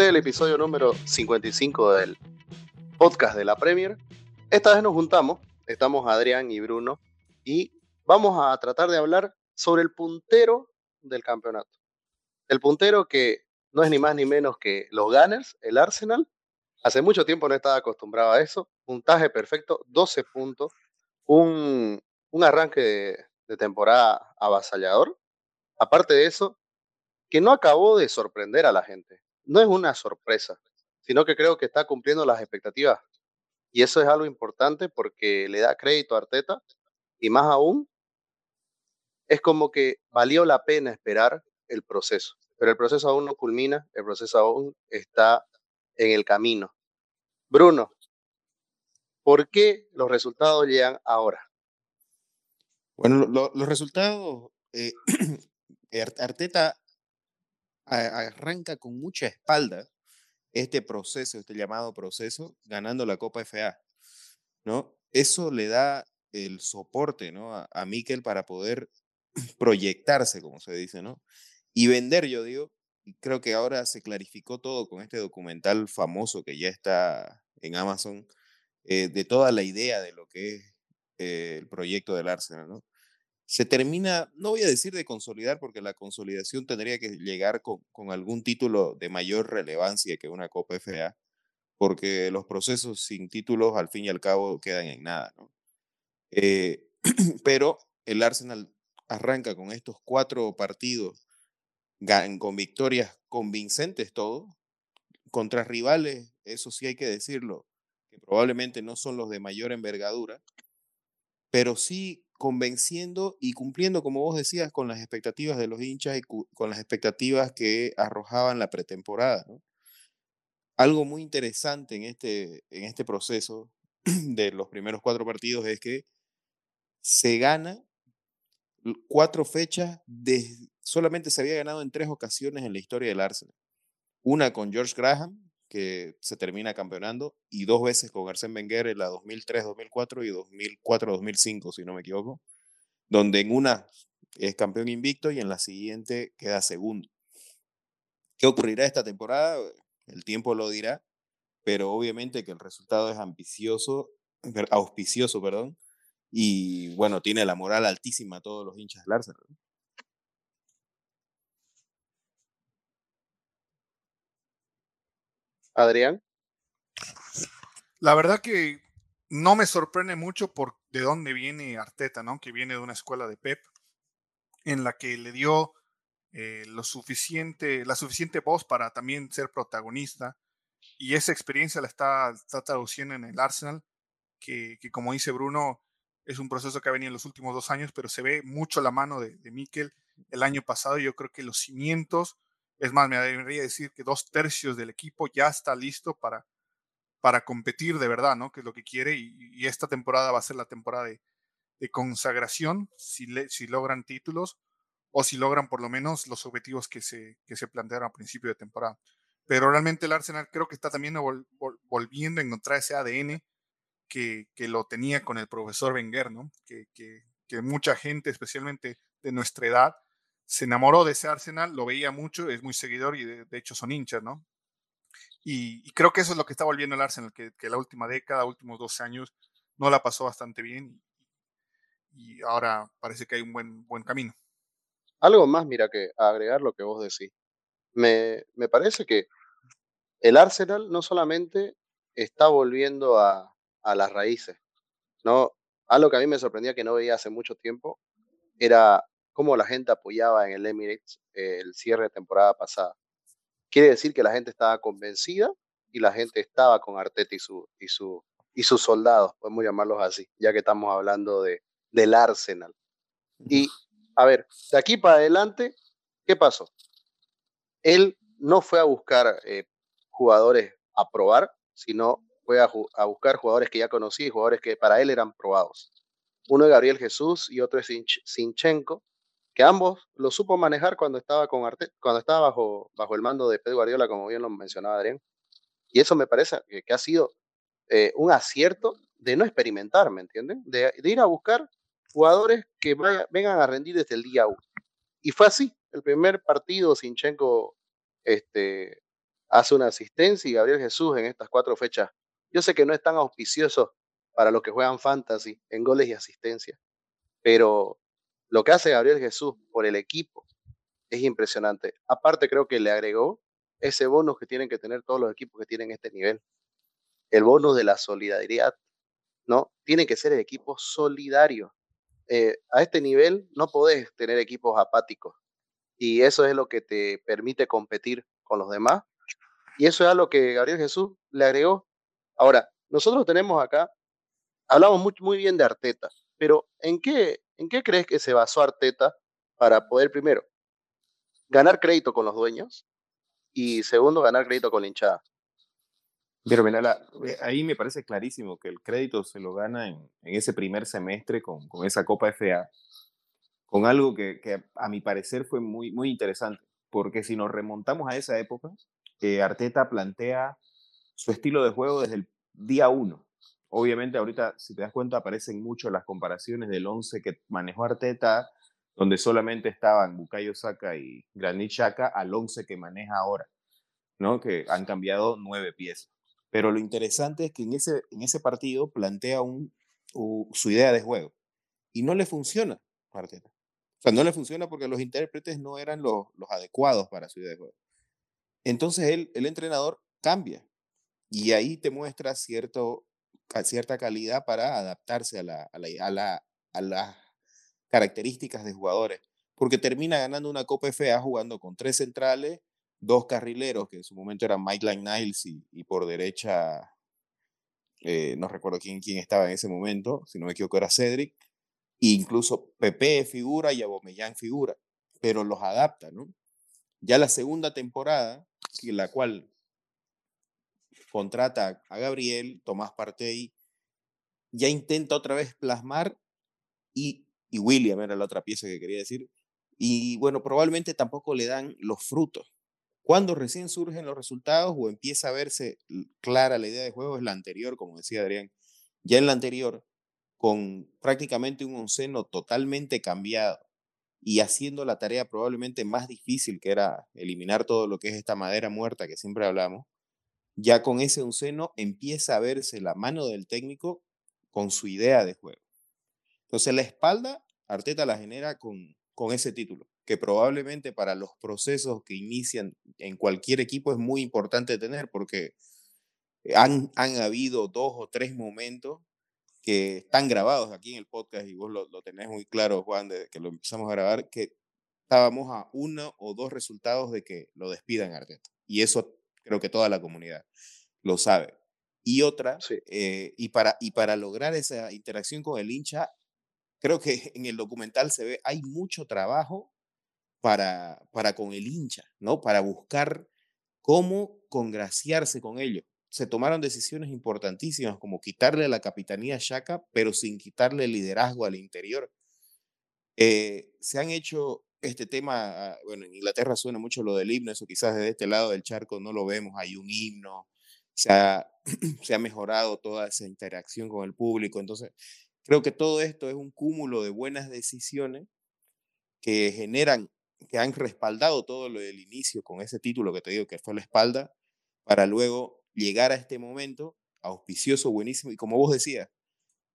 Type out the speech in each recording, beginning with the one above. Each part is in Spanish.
Este es el episodio número 55 del podcast de la Premier. Esta vez nos juntamos, estamos Adrián y Bruno, y vamos a tratar de hablar sobre el puntero del campeonato. El puntero que no es ni más ni menos que los Gunners, el Arsenal. Hace mucho tiempo no estaba acostumbrado a eso. Puntaje perfecto, 12 puntos, un, un arranque de, de temporada avasallador. Aparte de eso, que no acabó de sorprender a la gente. No es una sorpresa, sino que creo que está cumpliendo las expectativas. Y eso es algo importante porque le da crédito a Arteta y más aún es como que valió la pena esperar el proceso. Pero el proceso aún no culmina, el proceso aún está en el camino. Bruno, ¿por qué los resultados llegan ahora? Bueno, lo- los resultados, eh, Arteta arranca con mucha espalda este proceso, este llamado proceso, ganando la Copa FA, ¿no? Eso le da el soporte, ¿no? A, a Mikel para poder proyectarse, como se dice, ¿no? Y vender, yo digo, creo que ahora se clarificó todo con este documental famoso que ya está en Amazon, eh, de toda la idea de lo que es eh, el proyecto del Arsenal, ¿no? Se termina, no voy a decir de consolidar, porque la consolidación tendría que llegar con, con algún título de mayor relevancia que una Copa FA, porque los procesos sin títulos al fin y al cabo quedan en nada, ¿no? Eh, pero el Arsenal arranca con estos cuatro partidos con victorias convincentes todo, contra rivales, eso sí hay que decirlo, que probablemente no son los de mayor envergadura, pero sí convenciendo y cumpliendo, como vos decías, con las expectativas de los hinchas y con las expectativas que arrojaban la pretemporada. Algo muy interesante en este, en este proceso de los primeros cuatro partidos es que se gana cuatro fechas, de, solamente se había ganado en tres ocasiones en la historia del Arsenal. Una con George Graham, que se termina campeonando, y dos veces con Arsène Wenger en la 2003-2004 y 2004-2005, si no me equivoco, donde en una es campeón invicto y en la siguiente queda segundo. ¿Qué ocurrirá esta temporada? El tiempo lo dirá, pero obviamente que el resultado es ambicioso, auspicioso, perdón, y bueno, tiene la moral altísima a todos los hinchas del Arsenal. ¿no? Adrián, La verdad que no me sorprende mucho por de dónde viene Arteta, ¿no? Que viene de una escuela de Pep en la que le dio eh, lo suficiente, la suficiente voz para también ser protagonista y esa experiencia la está, está traduciendo en el Arsenal, que, como dice Bruno, es un proceso que ha venido en los últimos dos años, pero se ve mucho la mano de, de Mikel el año pasado. Yo creo que los cimientos, es más, me debería decir que dos tercios del equipo ya está listo para, para competir de verdad, ¿no? Que es lo que quiere y, esta temporada va a ser la temporada de, consagración si, le, si logran títulos o si logran por lo menos los objetivos que se, que se plantearon a principio de temporada. Pero realmente el Arsenal creo que está también vol, vol, volviendo a encontrar ese ADN que, que, lo tenía con el profesor Wenger, ¿no? Que, que, mucha gente, especialmente de nuestra edad, se enamoró de ese Arsenal, lo veía mucho, es muy seguidor y de, hecho son hinchas, ¿no? Y, y, creo que eso es lo que está volviendo el Arsenal, que, que la última década, últimos 12 años, no la pasó bastante bien y, y ahora parece que hay un buen, buen camino. Algo más, mira, que agregar lo que vos decís. Me, me parece que el Arsenal no solamente está volviendo a, a las raíces, ¿no? Algo que a mí me sorprendía que no veía hace mucho tiempo era cómo la gente apoyaba en el Emirates eh, el cierre de temporada pasada. Quiere decir que la gente estaba convencida y la gente estaba con Arteta y, su, y, su, y sus soldados, podemos llamarlos así, ya que estamos hablando de, del Arsenal. Y, a ver, de aquí para adelante, ¿qué pasó? Él no fue a buscar eh, jugadores a probar, sino fue a, a, buscar jugadores que ya conocía y jugadores que para él eran probados. Uno es Gabriel Jesús y otro es Sinchenko, ambos lo supo manejar cuando estaba con Arte, cuando estaba bajo, bajo el mando de Pedro Guardiola, como bien lo mencionaba Adrián. Y eso me parece que, ha sido eh, un acierto de no experimentar, ¿me entienden? De, ir a buscar jugadores que vengan a rendir desde el día uno. Y fue así. El primer partido, Sinchenko este, hace una asistencia y Gabriel Jesús en estas cuatro fechas. Yo sé que no es tan auspicioso para los que juegan fantasy en goles y asistencia, pero lo que hace Gabriel Jesús por el equipo es impresionante. Aparte creo que le agregó ese bonus que tienen que tener todos los equipos que tienen este nivel. El bonus de la solidaridad, ¿no? Tiene que ser el equipo solidario. Eh, a este nivel no podés tener equipos apáticos y eso es lo que te permite competir con los demás. Y eso es a lo que Gabriel Jesús le agregó. Ahora, nosotros tenemos acá, hablamos muy, muy bien de Arteta, pero ¿en qué, ¿en qué crees que se basó Arteta para poder, primero, ganar crédito con los dueños y segundo, ganar crédito con la hinchada? Pero mira, eh, ahí me parece clarísimo que el crédito se lo gana en, en ese primer semestre con, con, esa Copa FA, con algo que, que, a mi parecer fue muy, muy interesante, porque si nos remontamos a esa época, eh, Arteta plantea su estilo de juego desde el día uno. Obviamente ahorita, si te das cuenta, aparecen mucho las comparaciones del 11 que manejó Arteta, donde solamente estaban Bukayo Saka y Granit Xhaka, al 11 que maneja ahora, ¿no? que han cambiado nueve piezas. Pero lo interesante es que en ese, en ese partido plantea un, su idea de juego y no le funciona Arteta. O sea, no le funciona porque los intérpretes no eran los, los adecuados para su idea de juego. Entonces el, el entrenador cambia y ahí te muestra cierto, cierta calidad para adaptarse a, la, a, la, a, la, a las características de jugadores, porque termina ganando una Copa FA jugando con tres centrales, dos carrileros, que en su momento eran Mike Niles y, por derecha, eh, no recuerdo quién, quién estaba en ese momento, si no me equivoco era Cedric, e incluso Pepe figura y Abomellán figura, pero los adapta, ¿no? Ya la segunda temporada, la cual contrata a Gabriel, Tomás Partey, ya intenta otra vez plasmar y, y William era la otra pieza que quería decir. Y bueno, probablemente tampoco le dan los frutos. Cuando recién surgen los resultados o empieza a verse clara la idea de juego es la anterior, como decía Adrián. Ya en la anterior, con prácticamente un onceno totalmente cambiado y haciendo la tarea probablemente más difícil, que era eliminar todo lo que es esta madera muerta que siempre hablamos, ya con ese onceno empieza a verse la mano del técnico con su idea de juego. Entonces la espalda, Arteta la genera con, con ese título, que probablemente para los procesos que inician en cualquier equipo es muy importante tener, porque han, han habido dos o tres momentos que están grabados aquí en el podcast y vos lo, lo tenés muy claro, Juan, desde que lo empezamos a grabar, que estábamos a uno o dos resultados de que lo despidan Arteta. Y eso creo que toda la comunidad lo sabe. Y otra, Sí. eh, y, para, y para lograr esa interacción con el hincha, creo que en el documental se ve, hay mucho trabajo para, para con el hincha, ¿no? Para buscar cómo congraciarse con ellos. Se tomaron decisiones importantísimas como quitarle la capitanía a Shaka, pero sin quitarle el liderazgo al interior. Eh, se han hecho este tema, bueno, en Inglaterra suena mucho lo del himno, eso quizás desde este lado del charco no lo vemos, hay un himno, se ha, se ha mejorado toda esa interacción con el público, entonces creo que todo esto es un cúmulo de buenas decisiones que generan, que han respaldado todo lo del inicio con ese título que te digo que fue la espalda, para luego llegar a este momento auspicioso, buenísimo, y como vos decías,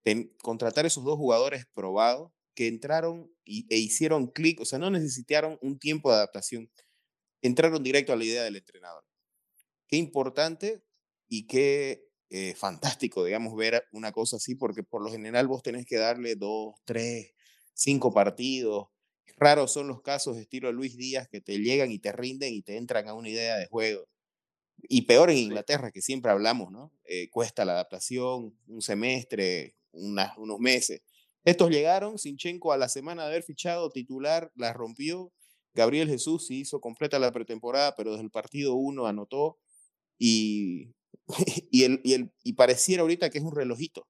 ten, contratar esos dos jugadores probados que entraron y, e hicieron clic, o sea, no necesitaron un tiempo de adaptación, entraron directo a la idea del entrenador. Qué importante y qué eh, fantástico, digamos, ver una cosa así, porque por lo general vos tenés que darle dos, tres, cinco partidos. Raros son los casos estilo Luis Díaz que te llegan y te rinden y te entran a una idea de juego. Y peor en Inglaterra, que siempre hablamos, ¿no? Eh, cuesta la adaptación, un semestre, unas, unos meses. Estos llegaron, Sinchenko a la semana de haber fichado titular, la rompió. Gabriel Jesús sí hizo completa la pretemporada, pero desde el partido uno anotó. Y, y, el, y, el, y pareciera ahorita que es un relojito,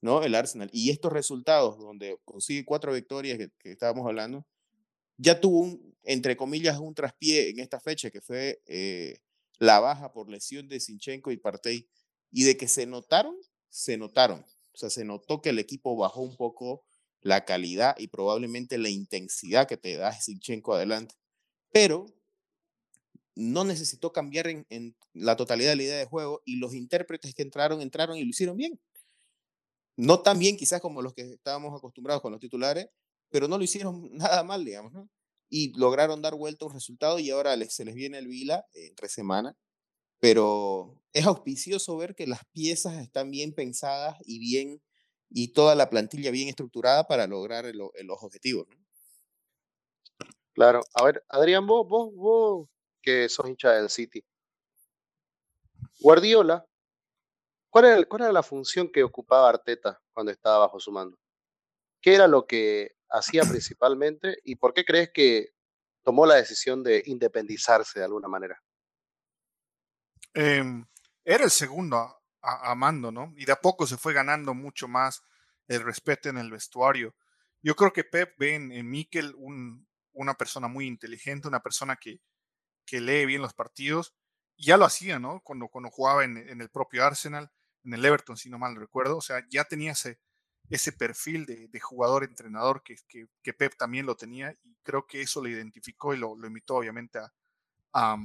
¿no? El Arsenal. Y estos resultados, donde consigue cuatro victorias que, que estábamos hablando, ya tuvo un, entre comillas, un traspié en esta fecha, que fue eh, la baja por lesión de Sinchenko y Partey. Y de que se notaron, se notaron. O sea, se notó que el equipo bajó un poco la calidad y probablemente la intensidad que te da Sinchenko adelante. Pero no necesitó cambiar en, la totalidad de la idea de juego y los intérpretes que entraron, entraron y lo hicieron bien. No tan bien quizás como los que estábamos acostumbrados con los titulares, pero no lo hicieron nada mal, digamos. Y lograron dar vuelta un resultado y ahora les, se les viene el Vila entre semana, pero es auspicioso ver que las piezas están bien pensadas y bien, y toda la plantilla bien estructurada para lograr el, los objetivos. Claro. A ver, Adrián, vos, vos, vos, que sos hincha del City. Guardiola, ¿cuál era, ¿cuál era la función que ocupaba Arteta cuando estaba bajo su mando? ¿Qué era lo que hacía principalmente y por qué crees que tomó la decisión de independizarse de alguna manera? Em, era el segundo a, mando, ¿no? Y de a poco se fue ganando mucho más el respeto en el vestuario. Yo creo que Pep ve en, en Mikel un, una persona muy inteligente, una persona que, que lee bien los partidos. ya lo hacía, ¿no? Cuando, cuando jugaba en, el propio Arsenal, en el Everton, si no mal recuerdo. O sea, ya tenía ese, ese perfil de, jugador-entrenador que, que, Pep también lo tenía y creo que eso lo identificó y lo, lo invitó obviamente a, a,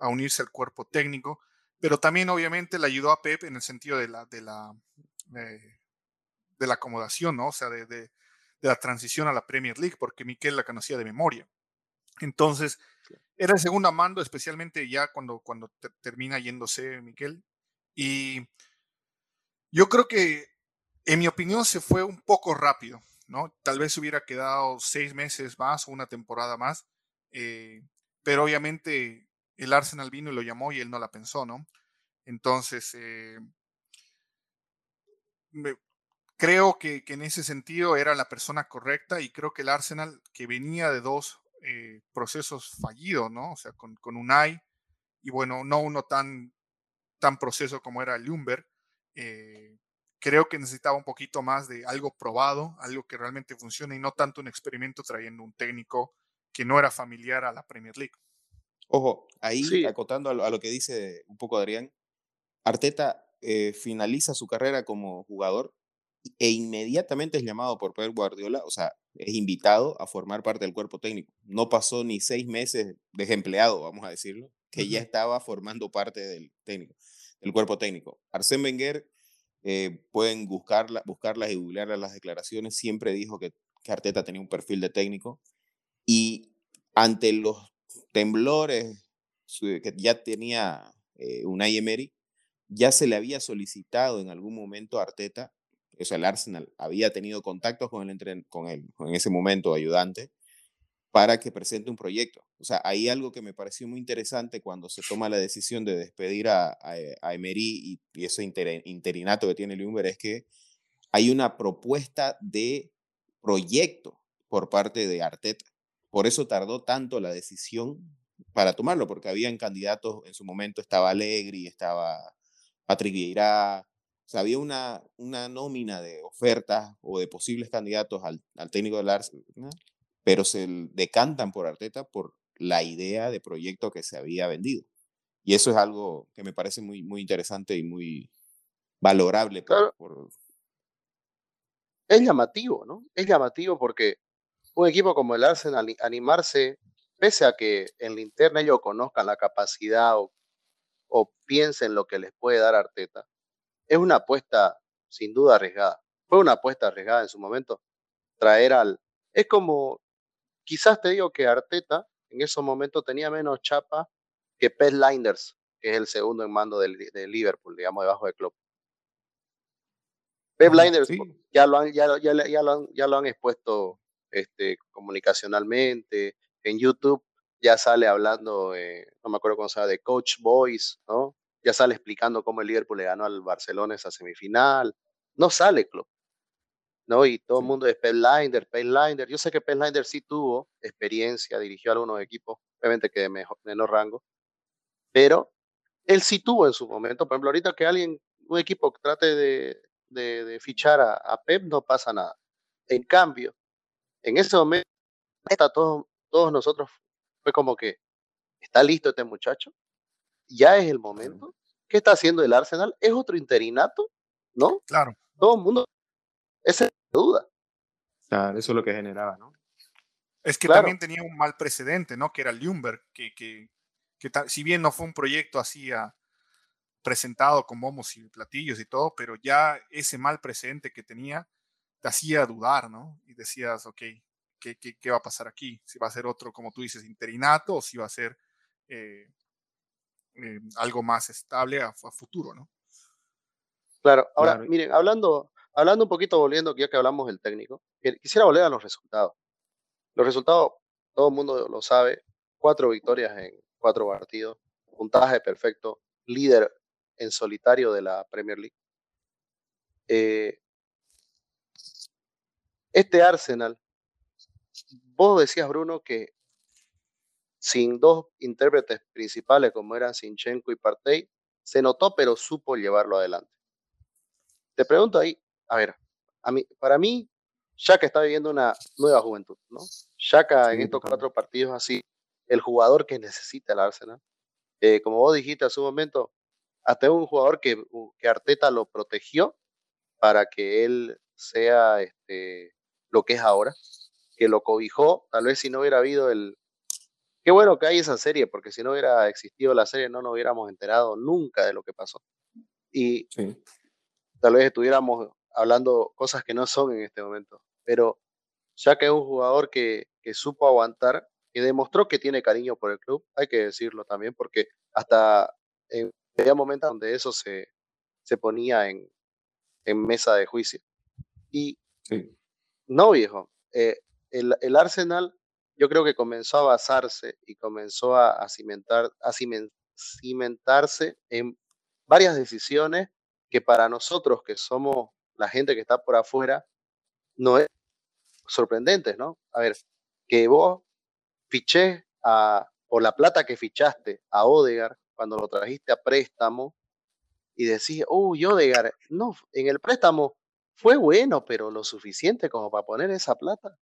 unirse al cuerpo técnico, pero también obviamente le ayudó a Pep en el sentido de la, de la, eh, de la acomodación, ¿no? O sea, de, de, la transición a la Premier League, porque Miquel la conocía de memoria. Entonces, era el segundo mando, especialmente ya cuando, cuando termina yéndose Miquel. Y yo creo que, en mi opinión, se fue un poco rápido, ¿no? Tal vez hubiera quedado seis meses más o una temporada más, eh, pero obviamente el Arsenal vino y lo llamó y él no la pensó, ¿no? Entonces, eh, creo que, en ese sentido era la persona correcta y creo que el Arsenal, que venía de dos eh, procesos fallidos, ¿no? O sea, con, con Unai y bueno, no uno tan, tan proceso como era Lumber, eh, creo que necesitaba un poquito más de algo probado, algo que realmente funcione y no tanto un experimento trayendo un técnico que no era familiar a la Premier League. Ojo, ahí acotando a lo, que dice un poco Adrián, Arteta eh, finaliza su carrera como jugador e inmediatamente es llamado por Pep Guardiola, o sea, es invitado a formar parte del cuerpo técnico. No pasó ni seis meses desempleado, vamos a decirlo, que ya estaba formando parte del técnico, del cuerpo técnico. Arsène Wenger, eh, pueden buscarla, buscarlas y googlear las declaraciones, siempre dijo que, que Arteta tenía un perfil de técnico y ante los temblores que ya tenía eh, Unai Emery, ya se le había solicitado en algún momento a Arteta o sea, el Arsenal había tenido contactos con el, con él, en ese momento ayudante, para que presente un proyecto. O sea, hay algo que me pareció muy interesante cuando se toma la decisión de despedir a, a, Emery y, ese interinato que tiene Lumber es que hay una propuesta de proyecto por parte de Arteta. Por eso tardó tanto la decisión para tomarlo, porque habían candidatos, en su momento estaba Allegri, estaba Patrick Vieira, o sea, había una, una nómina de ofertas o de posibles candidatos al, al técnico del Arsenal, pero se decantan por Arteta por la idea de proyecto que se había vendido. Y eso es algo que me parece muy, muy interesante y muy valorable. Por, Es llamativo, ¿no? Es llamativo porque un equipo como el Arsenal animarse, pese a que en la interna ellos conozcan la capacidad o, o piensen lo que les puede dar Arteta, es una apuesta sin duda arriesgada. Fue una apuesta arriesgada en su momento. Traer al... Es como, quizás te digo que Arteta en esos momentos tenía menos chapa que Pet Linders, que es el segundo en mando del, de Liverpool, digamos, debajo de Klopp. Pep Linders ya, lo han, ya, ya, ya, lo han, ya lo han expuesto este, comunicacionalmente. En YouTube ya sale hablando, eh, no me acuerdo cómo se llama, de Coach Boys, ¿no? ya sale explicando cómo el Liverpool le ganó al Barcelona esa semifinal. No sale Klopp. ¿no? Y todo el mundo es Linder, Linder. Yo sé que Linder sí tuvo experiencia, dirigió a algunos equipos, obviamente que de menor rango, pero él sí tuvo en su momento, por ejemplo, ahorita que alguien, un equipo trate de, de, fichar a, a, Pep, no pasa nada. En cambio, en ese momento, todos, todos nosotros fue como que, ¿está listo este muchacho? ya es el momento. ¿Qué está haciendo el Arsenal? ¿Es otro interinato? ¿No? Claro. Todo el mundo. Esa es la duda. Claro, eso es lo que generaba, ¿no? Es que también tenía un mal precedente, ¿no? Que era Ljungberg, que, que, que si bien no fue un proyecto así presentado con bombos y platillos y todo, pero ya ese mal presente que tenía te hacía dudar, ¿no? Y decías, ok, ¿qué, qué, va a pasar aquí? Si va a ser otro, como tú dices, interinato o si va a ser eh, eh, algo más estable a, futuro, ¿no? Claro, ahora, miren, hablando, hablando un poquito, volviendo, ya que hablamos del técnico, quisiera volver a los resultados. Los resultados, todo el mundo lo sabe, cuatro victorias en cuatro partidos, puntaje perfecto, líder en solitario de la Premier League. Eh, este Arsenal, vos decías, Bruno, que sin dos intérpretes principales como eran Sinchenko y Partey, se notó, pero supo llevarlo adelante. Te pregunto ahí, a ver, a mí, para mí, Shaka está viviendo una nueva juventud, ¿no? Shaka en estos cuatro partidos así, el jugador que necesita el Arsenal. Eh, como vos dijiste hace un momento, hasta un jugador que, que Arteta lo protegió para que él sea este, lo que es ahora, que lo cobijó, tal vez si no hubiera habido el... Qué bueno que hay esa serie, porque si no hubiera existido la serie no nos hubiéramos enterado nunca de lo que pasó. Y tal vez estuviéramos hablando cosas que no son en este momento. Pero ya que es un jugador que, que supo aguantar, que demostró que tiene cariño por el club, hay que decirlo también, porque hasta en había momentos donde eso se, se ponía en, en mesa de juicio. Y no, viejo, eh, el, el, Arsenal yo creo que comenzó a basarse y comenzó a, cimentar, a cimentarse en varias decisiones que para nosotros que somos la gente que está por afuera, no es sorprendentes, ¿no? A ver, que vos fiché a, por la plata que fichaste a Odegar, cuando lo trajiste a préstamo, y decís, oh, Odegar, no, en el préstamo fue bueno, pero lo suficiente como para poner esa plata.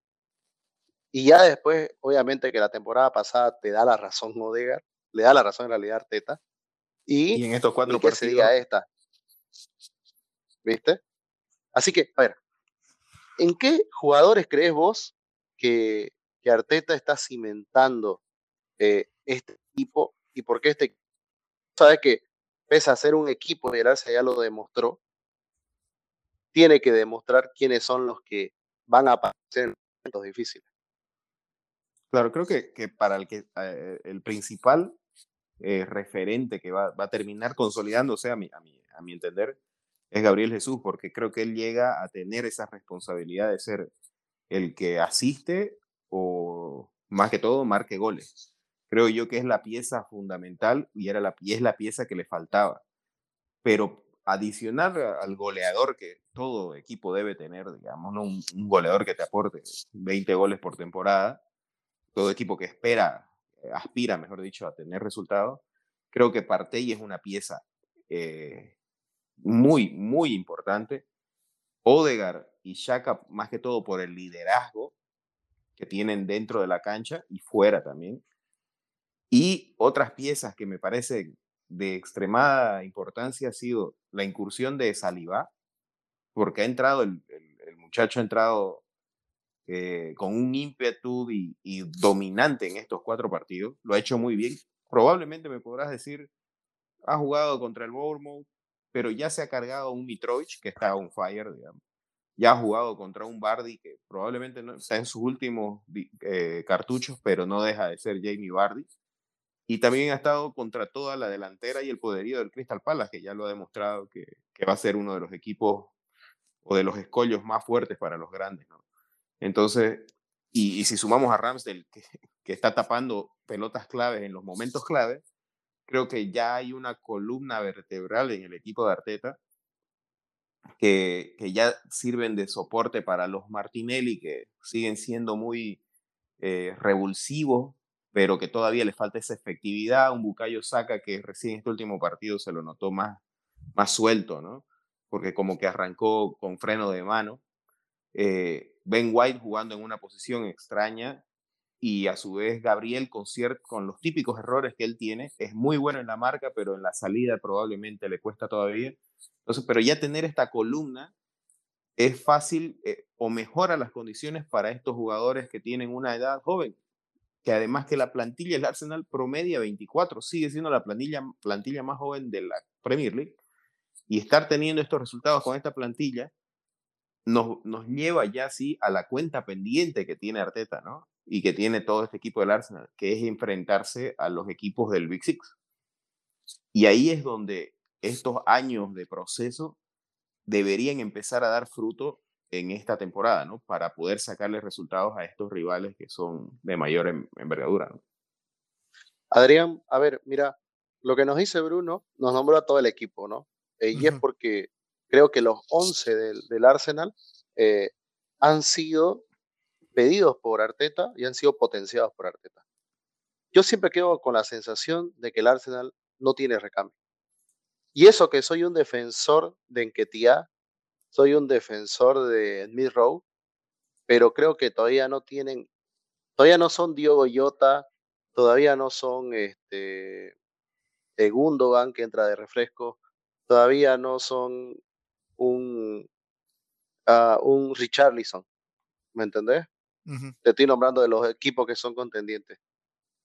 Y ya después, obviamente que la temporada pasada te da la razón Odegar, le da la razón en realidad Arteta. Y, en estos cuatro que sería esta. ¿Viste? Así que, a ver, ¿en qué jugadores crees vos que, que Arteta está cimentando eh, este equipo y por qué este equipo? Sabes que pese a ser un equipo y el Arsenal ya lo demostró, tiene que demostrar quiénes son los que van a aparecer en momentos difíciles. Claro, creo que, que para el, que, eh, el principal eh, referente que va, va, a terminar consolidándose, a mi, a, mi, a mi entender, es Gabriel Jesús, porque creo que él llega a tener esa responsabilidad de ser el que asiste o más que todo marque goles. Creo yo que es la pieza fundamental y, era la, es la pieza que le faltaba. Pero adicionar al goleador que todo equipo debe tener, digamos, ¿no? un, goleador que te aporte 20 goles por temporada, todo equipo que espera, aspira, mejor dicho, a tener resultados, creo que Partey es una pieza eh, muy, muy importante. Odegar y Shaka, más que todo por el liderazgo que tienen dentro de la cancha y fuera también. Y otras piezas que me parecen de extremada importancia ha sido la incursión de Saliba, porque ha entrado, el, el, muchacho ha entrado eh, con un ímpetu y, y, dominante en estos cuatro partidos, lo ha hecho muy bien. Probablemente me podrás decir, ha jugado contra el Bournemouth, pero ya se ha cargado un Mitrovic que está on fire, digamos. Ya ha jugado contra un Bardi que probablemente no está en sus últimos eh, cartuchos, pero no deja de ser Jamie Bardi. Y también ha estado contra toda la delantera y el poderío del Crystal Palace, que ya lo ha demostrado que, que va a ser uno de los equipos o de los escollos más fuertes para los grandes. ¿no? Entonces, y, y, si sumamos a Ramsdale, que, que está tapando pelotas claves en los momentos claves, creo que ya hay una columna vertebral en el equipo de Arteta que, que ya sirven de soporte para los Martinelli, que siguen siendo muy eh, revulsivos, pero que todavía le falta esa efectividad. Un Bucayo Saca que recién este último partido se lo notó más, más suelto, ¿no? Porque como que arrancó con freno de mano. Eh, ben White jugando en una posición extraña y a su vez Gabriel con, con los típicos errores que él tiene, es muy bueno en la marca, pero en la salida probablemente le cuesta todavía. Entonces, pero ya tener esta columna es fácil eh, o mejora las condiciones para estos jugadores que tienen una edad joven. que además que la plantilla del Arsenal promedia 24, sigue siendo la plantilla, plantilla más joven de la Premier League, y estar teniendo estos resultados con esta plantilla nos, nos lleva ya sí a la cuenta pendiente que tiene Arteta, ¿no? Y que tiene todo este equipo del Arsenal, que es enfrentarse a los equipos del Big Six. Y ahí es donde estos años de proceso deberían empezar a dar fruto en esta temporada, ¿no? Para poder sacarle resultados a estos rivales que son de mayor envergadura, ¿no? Adrián, a ver, mira, lo que nos dice Bruno nos nombró a todo el equipo, ¿no? Eh, y es porque creo que los 11 del, del Arsenal eh, han sido pedidos por Arteta y han sido potenciados por Arteta. Yo siempre quedo con la sensación de que el Arsenal no tiene recambio. Y eso que soy un defensor de Enquetia, soy un defensor de Smith Rowe, pero creo que todavía no tienen, todavía no son Diogo Yota, todavía no son este Gundogan que entra de refresco, todavía no son un, uh, un Richarlison, ¿me entendés? Te estoy nombrando de los equipos que son contendientes.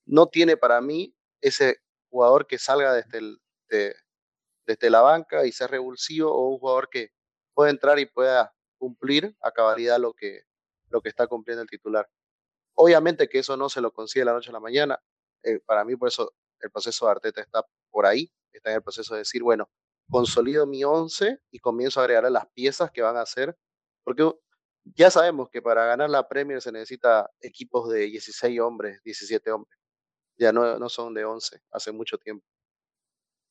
No tiene para mí ese jugador que salga desde, el, desde la banca y sea revulsivo o un jugador que pueda entrar y pueda cumplir a cabalidad lo que, lo que está cumpliendo el titular. Obviamente que eso no se lo consigue la noche a la mañana. Eh, para mí, por eso el proceso de Arteta está por ahí, está en el proceso de decir, bueno, consolido mi 11 y comienzo a agregar las piezas que van a hacer, porque ya sabemos que para ganar la Premier se necesita equipos de 16 hombres, 17 hombres. Ya no, no son de 11, hace mucho tiempo.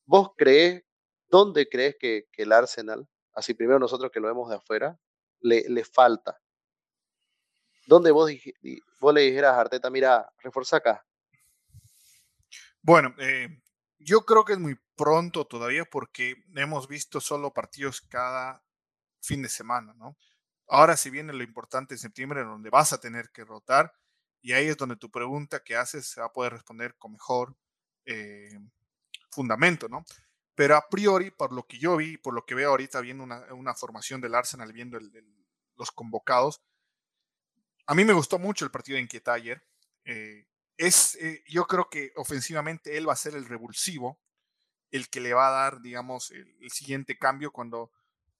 ¿Vos crees, dónde crees que, que el Arsenal, así primero nosotros que lo vemos de afuera, le, le falta? ¿Dónde vos, vos le dijeras a Arteta, mira, refuerza acá? Bueno, eh, yo creo que es muy pronto todavía porque hemos visto solo partidos cada fin de semana, ¿no? Ahora si viene lo importante en septiembre, donde vas a tener que rotar, y ahí es donde tu pregunta que haces se va a poder responder con mejor eh, fundamento, ¿no? Pero a priori, por lo que yo vi, por lo que veo ahorita viendo una, formación del Arsenal, viendo los convocados, a mí me gustó mucho el partido de Inquieta ayer. Eh, es, eh, yo creo que ofensivamente él va a ser el revulsivo, el que le va a dar, digamos, el, siguiente cambio cuando,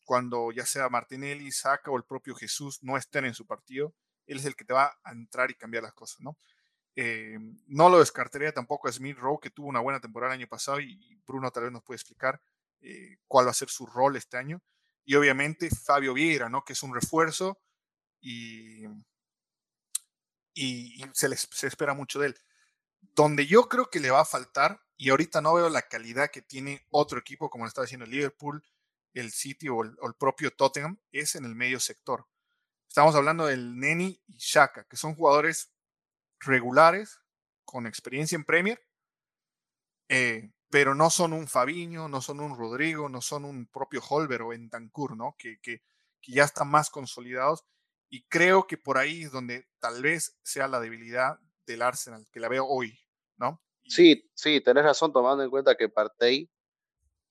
cuando ya sea Martinelli, Saca o el propio Jesús no estén en su partido. Él es el que te va a entrar y cambiar las cosas, ¿no? Eh, no lo descartaría tampoco a Smith Rowe, que tuvo una buena temporada el año pasado y Bruno tal vez nos puede explicar eh, cuál va a ser su rol este año. Y obviamente Fabio Vieira, ¿no? Que es un refuerzo y, y, se, se espera mucho de él. Donde yo creo que le va a faltar y ahorita no veo la calidad que tiene otro equipo, como lo estaba diciendo el Liverpool, el City o el, propio Tottenham, es en el medio sector. Estamos hablando del Neni y Shaka, que son jugadores regulares, con experiencia en Premier, eh, pero no son un Fabiño, no son un Rodrigo, no son un propio Holber o Entancur, ¿no? Que, que, que ya están más consolidados. Y creo que por ahí es donde tal vez sea la debilidad del Arsenal, que la veo hoy, ¿no? Sí, sí, tenés razón tomando en cuenta que Partey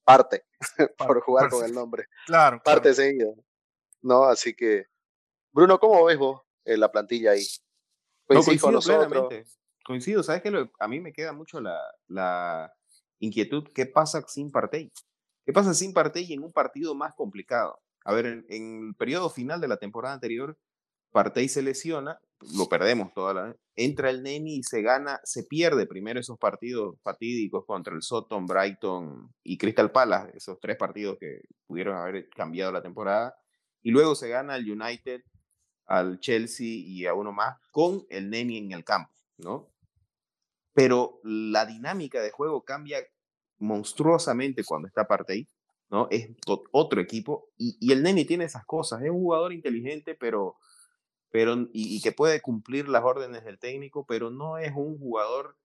parte por jugar con el nombre. Claro. Parte seguido. No, así que. Bruno, ¿cómo ves vos en la plantilla ahí? Coincido, no, coincido Coincido, ¿sabes qué? A mí me queda mucho la, la inquietud. ¿Qué pasa sin Partey? ¿Qué pasa sin Partey en un partido más complicado? A ver, en, en el periodo final de la temporada anterior, Partey se lesiona, lo perdemos toda la entra el Neni y se gana, se pierde primero esos partidos fatídicos contra el Soton, Brighton y Crystal Palace, esos tres partidos que pudieron haber cambiado la temporada, y luego se gana al United, al Chelsea y a uno más con el Neni en el campo, ¿no? Pero la dinámica de juego cambia monstruosamente cuando está Partey, ¿no? Es otro equipo y, el Neni tiene esas cosas, es un jugador inteligente, pero pero, y, que puede cumplir las órdenes del técnico, pero no es un jugador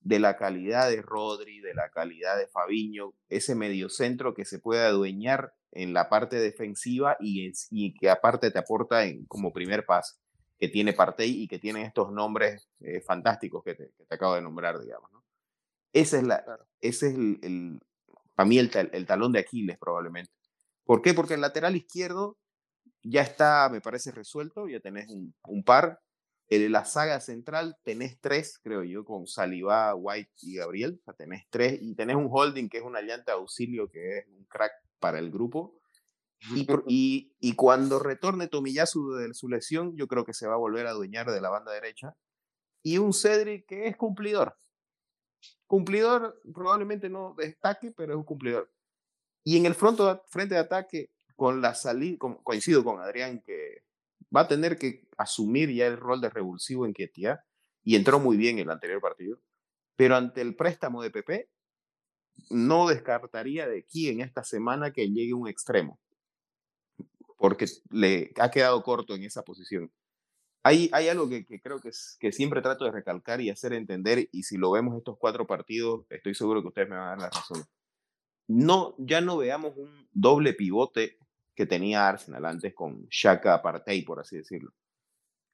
de la calidad de Rodri, de la calidad de Fabiño, ese mediocentro que se puede adueñar en la parte defensiva y, y que aparte te aporta en, como primer paso, que tiene Partey y que tiene estos nombres eh, fantásticos que te, que te, acabo de nombrar, digamos. ¿no? Ese es, la, ese es el, el, para mí el, el talón de Aquiles probablemente. ¿Por qué? Porque el lateral izquierdo ya está, me parece, resuelto, ya tenés un, par. En la saga central tenés tres, creo yo, con Saliba, White y Gabriel. O sea, tenés tres y tenés un holding que es una llanta de auxilio que es un crack para el grupo. Y, y, cuando retorne Tomiyasu de su lesión, yo creo que se va a volver a adueñar de la banda derecha. Y un Cedric que es cumplidor. Cumplidor probablemente no destaque, pero es un cumplidor. Y en el frente de ataque, con la salida, coincido con Adrián que va a tener que asumir ya el rol de revulsivo en Ketia, y entró muy bien en el anterior partido, pero ante el préstamo de PP, no descartaría de aquí en esta semana que llegue un extremo porque le ha quedado corto en esa posición. Hay, hay algo que, creo que, que siempre trato de recalcar y hacer entender, y si lo vemos estos cuatro partidos, estoy seguro que ustedes me van a dar la razón. No, ya no veamos un doble pivote que tenía Arsenal antes con Shaka Partey, por así decirlo.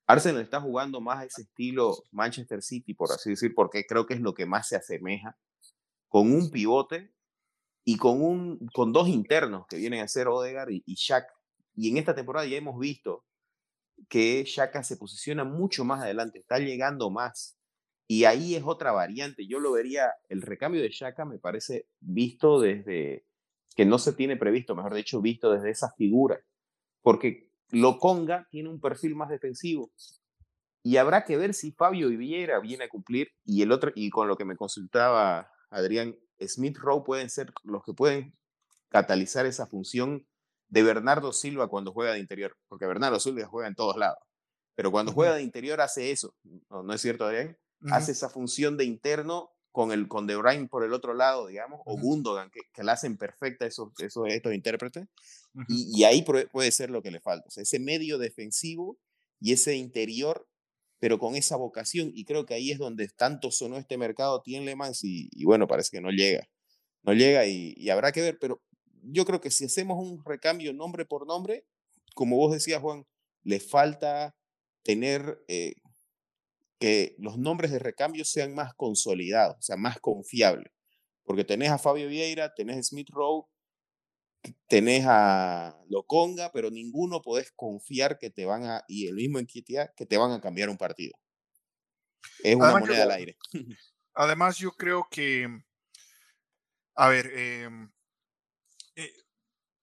Arsenal está jugando más a ese estilo Manchester City, por así decir, porque creo que es lo que más se asemeja, con un pivote y con, un, con dos internos que vienen a ser Odegaard y, y. Y en esta temporada ya hemos visto que Shaka se posiciona mucho más adelante, está llegando más. Y ahí es otra variante. Yo lo vería, el recambio de Shaka me parece visto desde, que no se tiene previsto, mejor dicho, visto desde esa figura. Porque Loconga tiene un perfil más defensivo. Y habrá que ver si Fabio Viviera viene a cumplir. Y el otro, y con lo que me consultaba Adrián, Smith Rowe pueden ser los que pueden catalizar esa función de Bernardo Silva cuando juega de interior, porque Bernardo Silva juega en todos lados, pero cuando juega de interior hace eso, ¿no, es cierto, Adrián? Hace esa función de interno con, el, con De Bruyne por el otro lado, digamos, o Gundogan, que, que la hacen perfecta esos, esos, estos intérpretes, y, y, ahí puede ser lo que le falta, o sea, ese medio defensivo y ese interior, pero con esa vocación, y creo que ahí es donde tanto sonó este mercado Tielemans, y, y bueno, parece que no llega, no llega, y, y habrá que ver, pero yo creo que si hacemos un recambio nombre por nombre, como vos decías, Juan, le falta tener eh, que los nombres de recambio sean más consolidados, o sea, más confiables. Porque tenés a Fabio Vieira, tenés a Smith Rowe, tenés a Loconga, pero ninguno podés confiar que te van a, y el mismo en que te van a cambiar un partido. Es una moneda al aire. Además, yo creo que, a ver, eh, eh,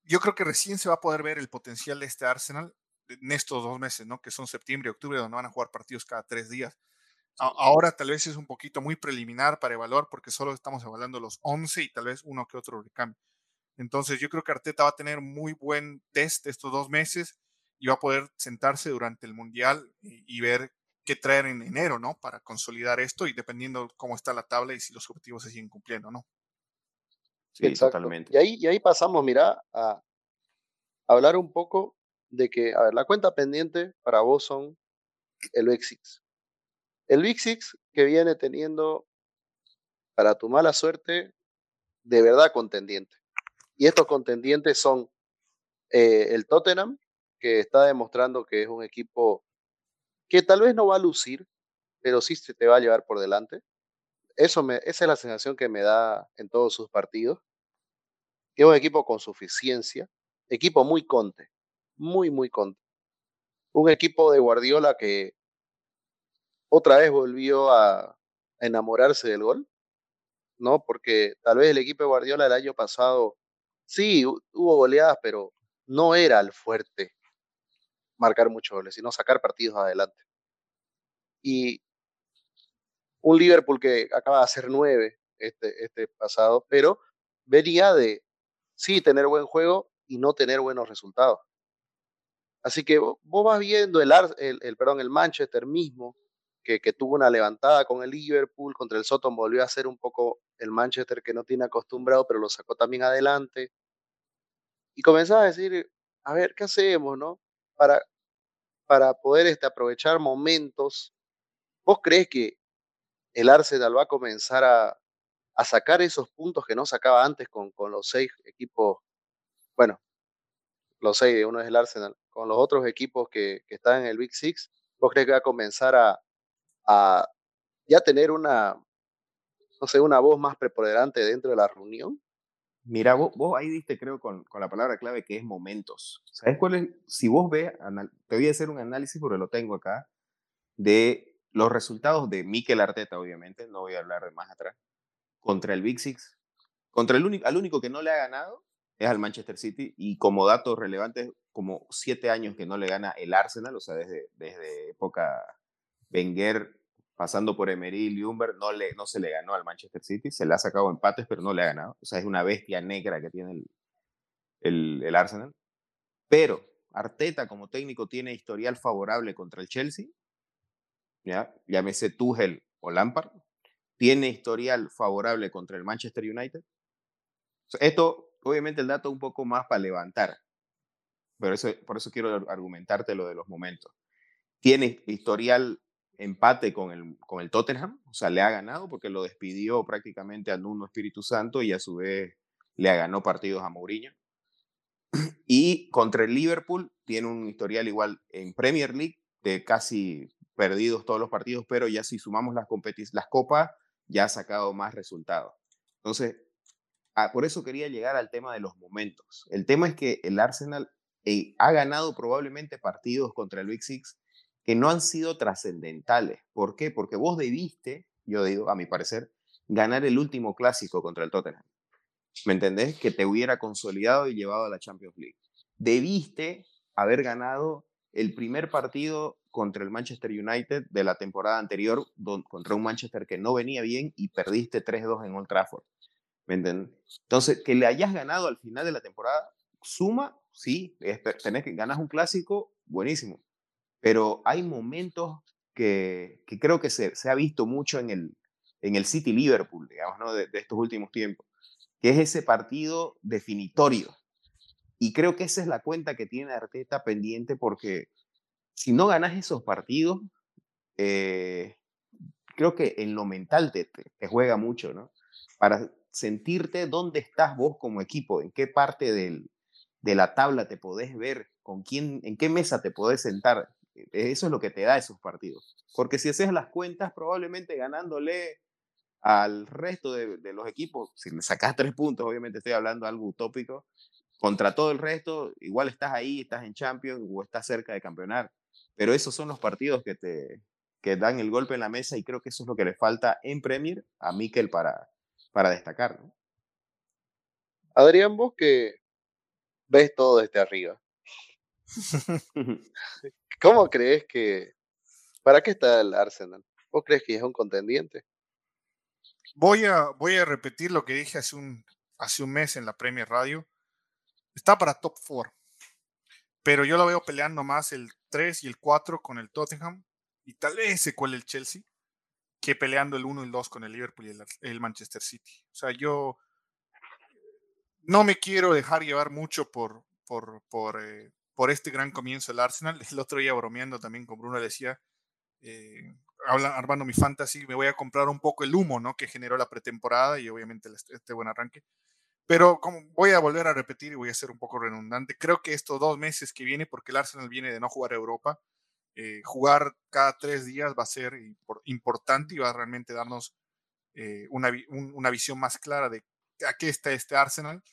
yo creo que recién se va a poder ver el potencial de este Arsenal en estos dos meses, ¿no? Que son septiembre y octubre, donde van a jugar partidos cada tres días. Ahora tal vez es un poquito muy preliminar para evaluar, porque solo estamos evaluando los 11 y tal vez uno que otro recambio. Entonces yo creo que Arteta va a tener muy buen test estos dos meses y va a poder sentarse durante el Mundial y, y ver qué traer en enero, ¿no? Para consolidar esto y dependiendo cómo está la tabla y si los objetivos se siguen cumpliendo, ¿no? Sí, totalmente. Y ahí, y ahí pasamos, mira, a hablar un poco de que, a ver, la cuenta pendiente para vos son el Six. El Big Six que viene teniendo, para tu mala suerte, de verdad contendiente. Y estos contendientes son eh, el Tottenham, que está demostrando que es un equipo que tal vez no va a lucir, pero sí se te va a llevar por delante eso me, esa es la sensación que me da en todos sus partidos. Es un equipo con suficiencia, equipo muy conte, muy, muy conte. Un equipo de Guardiola que otra vez volvió a enamorarse del gol, ¿no? Porque tal vez el equipo de Guardiola el año pasado, sí, hubo goleadas, pero no era el fuerte marcar muchos goles, sino sacar partidos adelante. Y un Liverpool que acaba de hacer nueve este, este pasado, pero venía de sí tener buen juego y no tener buenos resultados. Así que vos, vas viendo el, el, perdón, el Manchester mismo, que, que, tuvo una levantada con el Liverpool, contra el Soton volvió a ser un poco el Manchester que no tiene acostumbrado, pero lo sacó también adelante. Y comenzaba a decir, a ver, ¿qué hacemos, no? Para, para poder este, aprovechar momentos. ¿Vos crees que el Arsenal va a comenzar a, sacar esos puntos que no sacaba antes con, los seis equipos, bueno, los seis, uno es el Arsenal, con los otros equipos que, están en el Big Six, ¿vos crees que va a comenzar a, a ya tener una, no sé, una voz más preponderante dentro de la reunión? Mira, vos, ahí diste, creo, con, con, la palabra clave que es momentos. ¿Sabes cuál? Si vos ves, te voy a hacer un análisis porque lo tengo acá de los resultados de Mikel Arteta, obviamente, no voy a hablar de más atrás, contra el Big Six. Contra el único, al único que no le ha ganado es al Manchester City y como datos relevantes, como siete años que no le gana el Arsenal, o sea, desde, desde época Wenger, pasando por Emery y Ljungberg, no, no se le ganó al Manchester City, se le ha sacado empates, pero no le ha ganado. O sea, es una bestia negra que tiene el, el, el Arsenal. Pero Arteta como técnico tiene historial favorable contra el Chelsea, ¿ya? llámese Tuchel o Lampard, tiene historial favorable contra el Manchester United. Esto, obviamente, el dato un poco más para levantar, pero eso, por eso quiero argumentarte lo de los momentos. Tiene historial empate con el, con el Tottenham, o sea, le ha ganado porque lo despidió prácticamente al Nuno Espíritu Santo y a su vez le ganó partidos a Mourinho. Y contra el Liverpool tiene un historial igual en Premier League de casi perdidos todos los partidos, pero ya si sumamos las, las copas, ya ha sacado más resultados. Entonces, ah, por eso quería llegar al tema de los momentos. El tema es que el Arsenal eh, ha ganado probablemente partidos contra el Big Six que no han sido trascendentales. ¿Por qué? Porque vos debiste, yo digo, a mi parecer, ganar el último clásico contra el Tottenham. ¿Me entendés? Que te hubiera consolidado y llevado a la Champions League. Debiste haber ganado el primer partido contra el Manchester United de la temporada anterior, contra un Manchester que no venía bien y perdiste 3-2 en Old Trafford. ¿Me entendés? Entonces, que le hayas ganado al final de la temporada, suma, sí, tenés que ganas un clásico, buenísimo. Pero hay momentos que, que creo que se, se, ha visto mucho en el, en el City Liverpool, digamos, ¿no? de, de estos últimos tiempos que es ese partido definitorio. Y creo que esa es la cuenta que tiene Arteta pendiente porque si no ganas esos partidos, eh, creo que en lo mental te, te, juega mucho, ¿no? Para sentirte dónde estás vos como equipo, en qué parte del, de la tabla te podés ver, con quién, en qué mesa te podés sentar. Eso es lo que te da esos partidos. Porque si haces las cuentas, probablemente ganándole al resto de, los equipos, si le sacas tres puntos, obviamente estoy hablando algo utópico, contra todo el resto, igual estás ahí, estás en Champions o estás cerca de campeonar. Pero esos son los partidos que te que dan el golpe en la mesa y creo que eso es lo que le falta en Premier a Mikel para, para destacar. Adrián, vos que ves todo desde arriba. ¿Cómo crees que... ¿Para qué está el Arsenal? ¿Vos crees que es un contendiente? Voy a, voy a repetir lo que dije hace un, hace un mes en la Premier Radio. Está para top 4. Pero yo lo veo peleando más el 3 y el 4 con el Tottenham. Y tal vez se cuele el Chelsea. Que peleando el 1 y el 2 con el Liverpool y el, el Manchester City. O sea, yo no me quiero dejar llevar mucho por, por, por, eh, por este gran comienzo del Arsenal. El otro día bromeando también con Bruno decía, eh, armando mi fantasy, me voy a comprar un poco el humo, ¿no? Que generó la pretemporada y obviamente este buen arranque. Pero como voy a volver a repetir y voy a ser un poco redundante, creo que estos dos meses que viene, porque el Arsenal viene de no jugar a Europa, eh, jugar cada tres días va a ser importante y va a realmente darnos eh, una, una, visión más clara de a qué está este Arsenal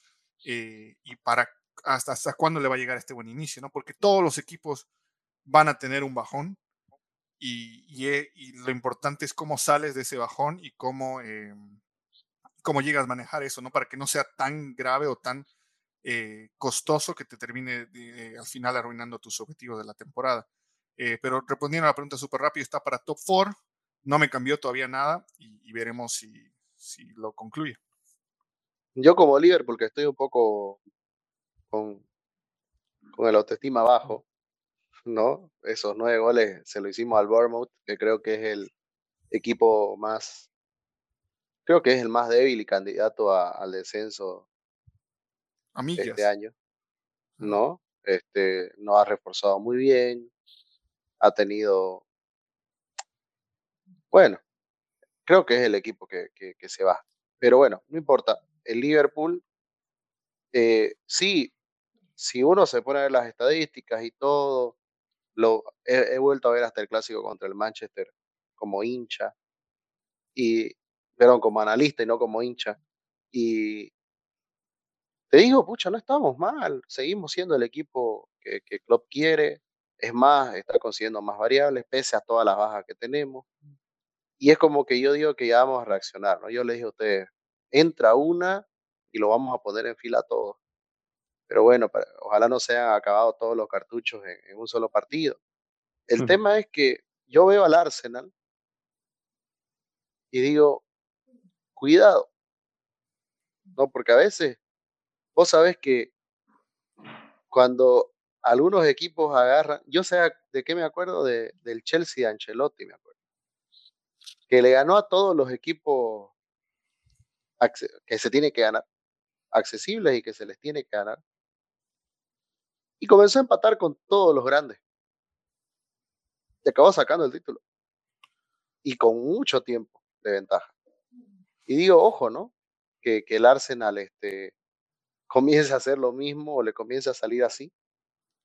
eh, y para hasta, hasta cuándo le va a llegar este buen inicio, ¿no? Porque todos los equipos van a tener un bajón, eh, y, lo importante es cómo sales de ese bajón y cómo, eh, cómo llegas a manejar eso, ¿no? Para que no sea tan grave o tan eh, costoso que te termine al final arruinando tus objetivos de la temporada. pero respondiendo a la pregunta súper rápido, está para top 4, no me cambió todavía nada y, veremos si, si, lo concluye. Yo como líder, porque estoy un poco con, con el autoestima bajo, ¿no? Esos nueve goles se lo hicimos al Bournemouth, que creo que es el equipo más, creo que es el más débil y candidato al descenso este año, ¿no? Este, no ha reforzado muy bien, ha tenido, bueno, creo que es el equipo que, que, se va. Pero bueno, no importa. El Liverpool, eh, sí, si uno se pone a ver las estadísticas y todo, lo, he, vuelto a ver hasta el clásico contra el Manchester como hincha, y, pero como analista y no como hincha. Y te digo, pucha, no estamos mal, seguimos siendo el equipo que, que Klopp quiere, Es más, está consiguiendo más variables, pese a todas las bajas que tenemos. Y es como que yo digo que ya vamos a reaccionar, ¿no? Yo les dije a ustedes, entra una y lo vamos a poner en fila todos. Pero bueno, ojalá no se hayan acabado todos los cartuchos en, un solo partido. El tema es que yo veo al Arsenal y digo, cuidado, ¿no? Porque a veces vos sabés que cuando algunos equipos agarran, yo sé de qué me acuerdo, de, del Chelsea de Ancelotti, me acuerdo, que le ganó a todos los equipos que se tiene que ganar, accesibles y que se les tiene que ganar. Y comenzó a empatar con todos los grandes. Y acabó sacando el título. Y con mucho tiempo de ventaja. Y digo, ojo, ¿no? Que, el Arsenal este, comience a hacer lo mismo o le comience a salir así.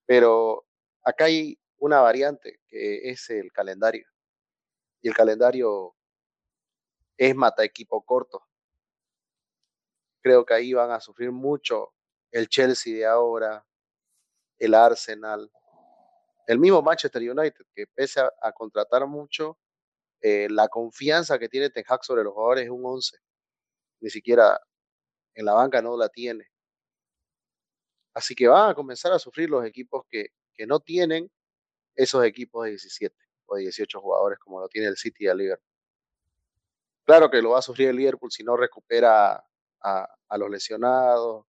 Pero acá hay una variante que es el calendario. Y el calendario es mata equipo corto. Creo que ahí van a sufrir mucho el Chelsea de ahora, el Arsenal, el mismo Manchester United, que pese a, contratar mucho, eh, la confianza que tiene Ten Hag sobre los jugadores es un 11. Ni siquiera en la banca no la tiene. Así que van a comenzar a sufrir los equipos que, que no tienen esos equipos de 17 o 18 jugadores como lo tiene el City y el Liverpool. Claro que lo va a sufrir el Liverpool si no recupera a, a los lesionados,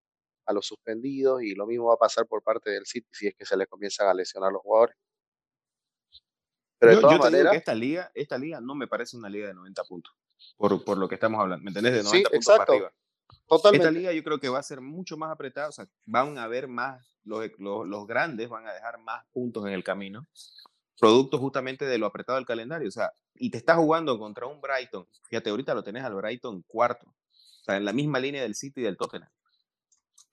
a los suspendidos y lo mismo va a pasar por parte del City si es que se les comienzan a lesionar los jugadores. Pero de todas maneras, que esta liga, esta liga no me parece una liga de 90 puntos, por, por lo que estamos hablando, ¿me entendés? De 90 puntos exacto. para arriba. Totalmente. Esta liga yo creo que va a ser mucho más apretada, o sea, van a haber más, los, los, los grandes van a dejar más puntos en el camino, producto justamente de lo apretado del calendario, o sea, y te estás jugando contra un Brighton, fíjate, ahorita lo tenés al Brighton cuarto, o sea, en la misma línea del City y del Tottenham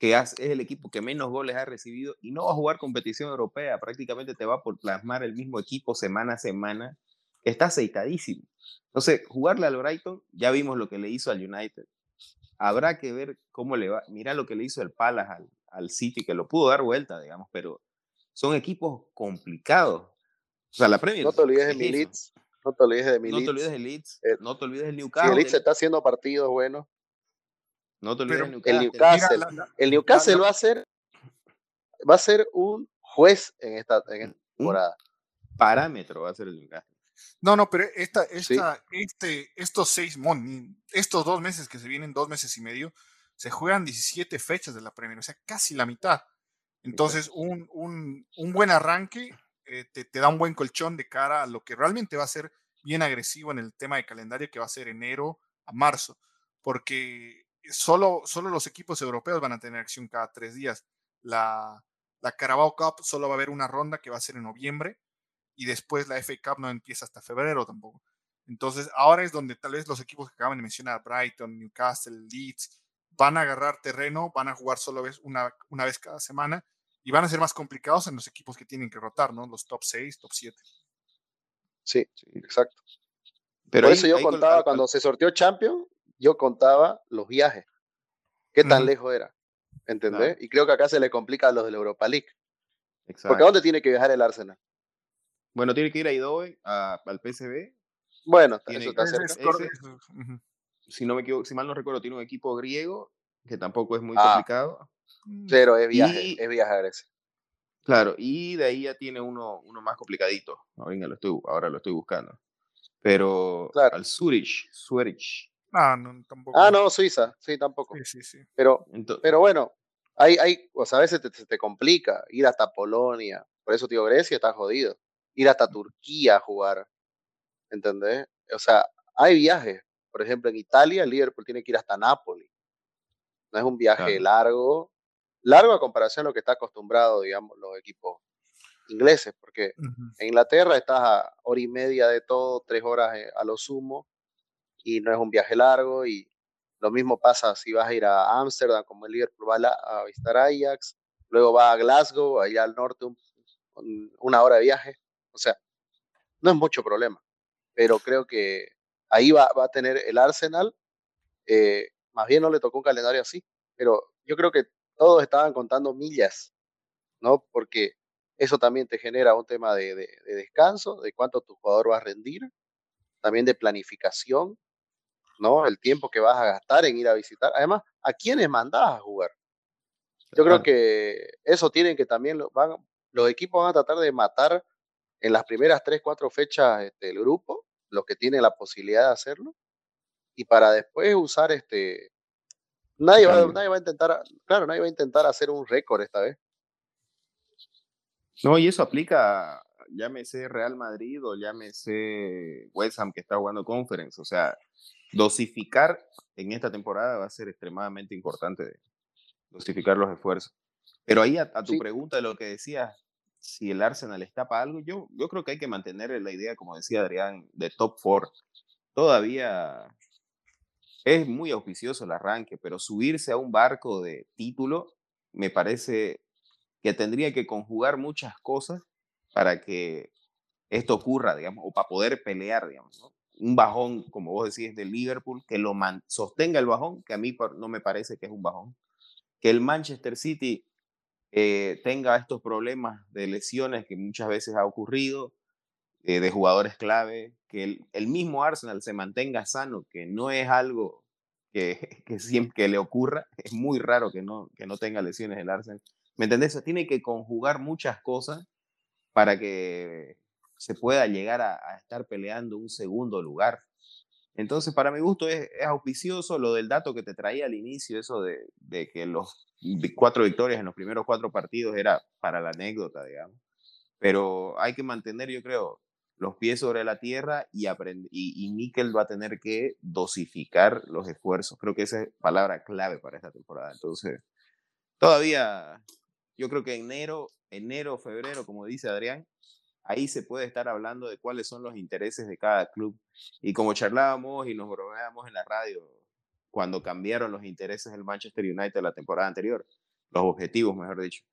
que es el equipo que menos goles ha recibido y no va a jugar competición europea, prácticamente te va por plasmar el mismo equipo semana a semana, está aceitadísimo. Entonces, jugarle al Brighton, ya vimos lo que le hizo al United. Habrá que ver cómo le va. Mira lo que le hizo el Palace al, al City, que lo pudo dar vuelta, digamos, pero son equipos complicados. O sea, la Premier. No te olvides de mi Leeds. No te olvides de mi No te olvides de Leeds. Eh, no te olvides del Newcastle. el Leeds está haciendo partidos buenos. No te olvides El Newcastle, el Newcastle va a ser va a ser un juez en esta, temporada. parámetro va a ser el Newcastle. No, no, pero esta, esta, este, estos seis, estos dos meses que se vienen, dos meses y medio, se juegan 17 fechas de la Premier, o sea, casi la mitad. Entonces, un, un, un buen arranque eh, te, te, da un buen colchón de cara a lo que realmente va a ser bien agresivo en el tema de calendario, que va a ser enero a marzo, porque solo, solo los equipos europeos van a tener acción cada tres días. La, la Carabao Cup solo va a haber una ronda que va a ser en noviembre y después la FA Cup no empieza hasta febrero tampoco. Entonces, ahora es donde tal vez los equipos que acaban de mencionar, Brighton, Newcastle, Leeds, van a agarrar terreno, van a jugar solo vez, una, una vez cada semana y van a ser más complicados en los equipos que tienen que rotar, ¿no? Los top 6, top 7. Sí, exacto. Pero Por eso yo contaba cuando se sorteó Champion, yo contaba los viajes, qué tan lejos era, ¿entendés? Y creo que acá se le complica a los de la Europa League. Porque ¿a dónde tiene que viajar el Arsenal? Bueno, tiene que ir a Idoe, al PSV. Bueno, eso está cerca. si, no me equivoco, si mal no recuerdo, tiene un equipo griego, que tampoco es muy ah. complicado. Pero es viaje, es viaje a Grecia. Claro, y de ahí ya tiene uno, uno más complicadito. Ahora lo estoy, ahora lo estoy buscando. Pero al Zurich, Zurich, Ah, no, tampoco. Ah, no, Suiza, sí, tampoco. Sí, sí, sí. Pero, pero bueno, hay, hay, o sea, a veces te, te complica ir hasta Polonia. Por eso, tío, Grecia está jodido. Ir hasta Turquía a jugar. ¿Entendés? O sea, hay viajes. Por ejemplo, en Italia, el Liverpool tiene que ir hasta Nápoles. No es un viaje largo. Largo a comparación a lo que está acostumbrado, digamos, los equipos ingleses, porque en Inglaterra estás a hora y media de todo, tres horas eh, a lo sumo y no es un viaje largo y lo mismo pasa si vas a ir a Ámsterdam, como el Liverpool va a, visitar Ajax, luego va a Glasgow, allá al norte, una hora de viaje. O sea, no es mucho problema, pero creo que ahí va, va a tener el Arsenal. Eh, más bien no le tocó un calendario así, pero yo creo que todos estaban contando millas, ¿no? Porque Eso también te genera un tema de, de descanso, de cuánto tu jugador va a rendir, también de planificación, ¿no? El tiempo que vas a gastar en ir a visitar. Además, ¿a quiénes mandás a jugar? Yo creo que eso tienen que también, lo, van, los equipos van a tratar de matar en las primeras tres, cuatro fechas este, el grupo, los que tienen la posibilidad de hacerlo, y para después usar este... Nadie va, nadie va a intentar, claro, nadie va a intentar hacer un récord esta vez. No, y eso aplica, llámese Real Madrid o llámese West Ham que está jugando Conference. O sea, dosificar en esta temporada va a ser extremadamente importante, dosificar los esfuerzos. Pero ahí a, tu pregunta de lo que decías, si el Arsenal está para algo, yo, yo creo que hay que mantener la idea, como decía Adrián, de top four. Todavía es muy auspicioso el arranque, pero subirse a un barco de título me parece que tendría que conjugar muchas cosas para que esto ocurra, digamos, o para poder pelear, digamos, ¿no? Un bajón, como vos decís, de Liverpool, que lo sostenga el bajón, que a mí no me parece que es un bajón. Que el Manchester City eh, tenga estos problemas de lesiones que muchas veces ha ocurrido, eh, de jugadores clave, que el, mismo Arsenal se mantenga sano, que no es algo que, que siempre que le ocurra, es muy raro que no, que no tenga lesiones el Arsenal. ¿Me entendés? Tiene que conjugar muchas cosas para que se pueda llegar a, estar peleando un segundo lugar. Entonces, para mi gusto es, auspicioso lo del dato que te traía al inicio, eso de, que los cuatro victorias en los primeros cuatro partidos era para la anécdota, digamos. Pero hay que mantener, yo creo, los pies sobre la tierra y, y, y Nickel va a tener que dosificar los esfuerzos. Creo que esa es palabra clave para esta temporada. Entonces, todavía, yo creo que enero, enero, febrero, como dice Adrián, ahí se puede estar hablando de cuáles son los intereses de cada club. Y como charlábamos y nos bromeábamos en la radio cuando cambiaron los intereses del Manchester United la temporada anterior, los objetivos, mejor dicho,